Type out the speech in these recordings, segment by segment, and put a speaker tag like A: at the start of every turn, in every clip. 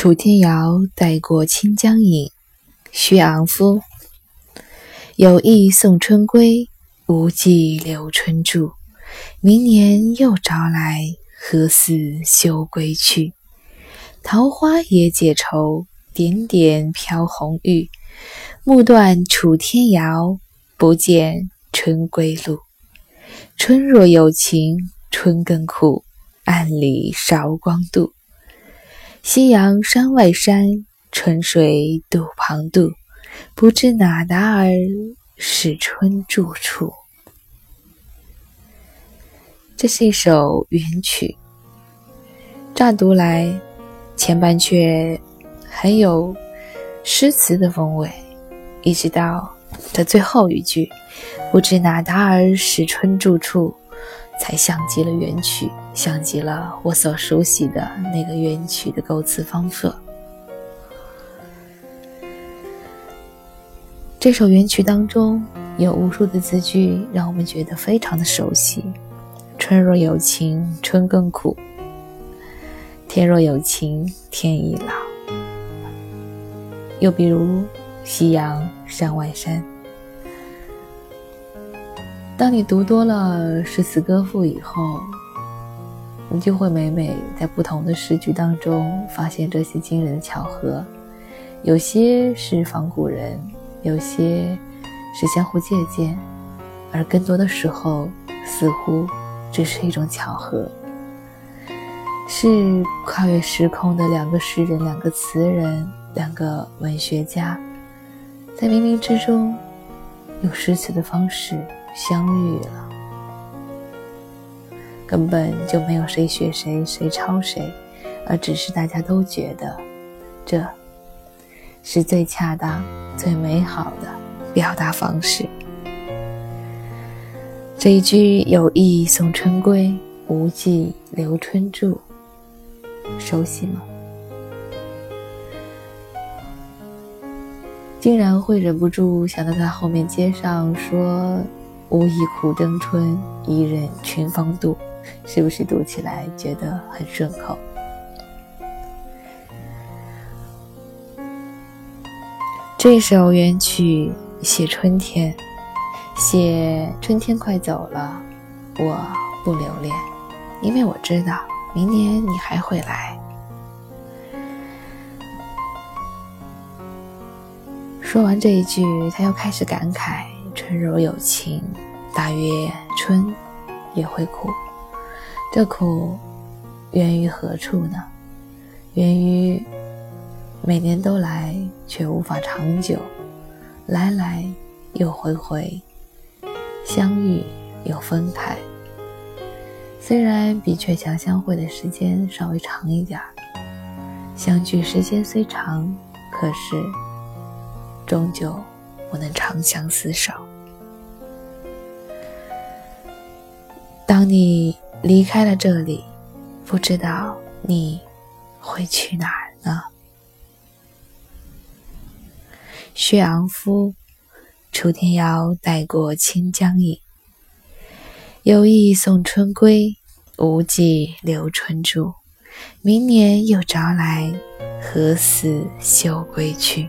A: 楚天瑶带过清江影，徐昂夫。有意送春归，无计留春住。明年又朝来，何似休归去？桃花也解愁，点点飘红玉。暮断楚天瑶，不见春归路。春若有情，春更苦。暗里韶光度。夕阳山外山，春水渡旁渡。不知哪达儿，是春住处。这是一首元曲，乍读来前半阙很有诗词的风味，一直到这最后一句“不知哪达儿，是春住处”。才像极了原曲，像极了我所熟悉的那个原曲的构词方法。这首原曲当中有无数的字句，让我们觉得非常的熟悉。春若有情，春更苦；天若有情，天亦老。又比如“夕阳山外山”。当你读多了诗词歌赋以后，你就会每每在不同的诗句当中发现这些惊人的巧合，有些是仿古人，有些是相互借鉴，而更多的时候似乎只是一种巧合，是跨越时空的两个诗人、两个词人、两个文学家，在冥冥之中用诗词的方式。相遇了，根本就没有谁学谁，谁抄谁，而只是大家都觉得，这是最恰当、最美好的表达方式。这一句“有意送春归，无计留春住”，熟悉吗？竟然会忍不住想到他后面接上说。无意苦争春，一任群芳妒，是不是读起来觉得很顺口？这首元曲写春天，写春天快走了，我不留恋，因为我知道明年你还会来。说完这一句，他又开始感慨。春若有情，大约春也会苦。这苦源于何处呢？源于每年都来，却无法长久；来来又回回，相遇又分开。虽然比鹊桥相会的时间稍微长一点儿，相聚时间虽长，可是终究不能长相厮守。当你离开了这里，不知道你会去哪儿呢？薛昂夫，楚天瑶带过清江影。有意送春归，无计留春住。明年又朝来，何似休归去？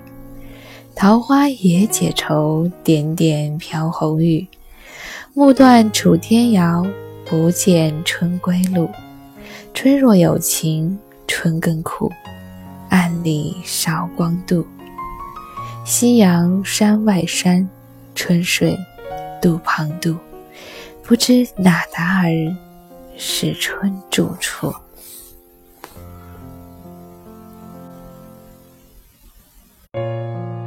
A: 桃花也解愁，点点飘红玉。暮断楚天遥。不见春归路，春若有情，春更苦。暗里韶光度，夕阳山外山，春水渡旁渡。不知哪达儿，是春住处。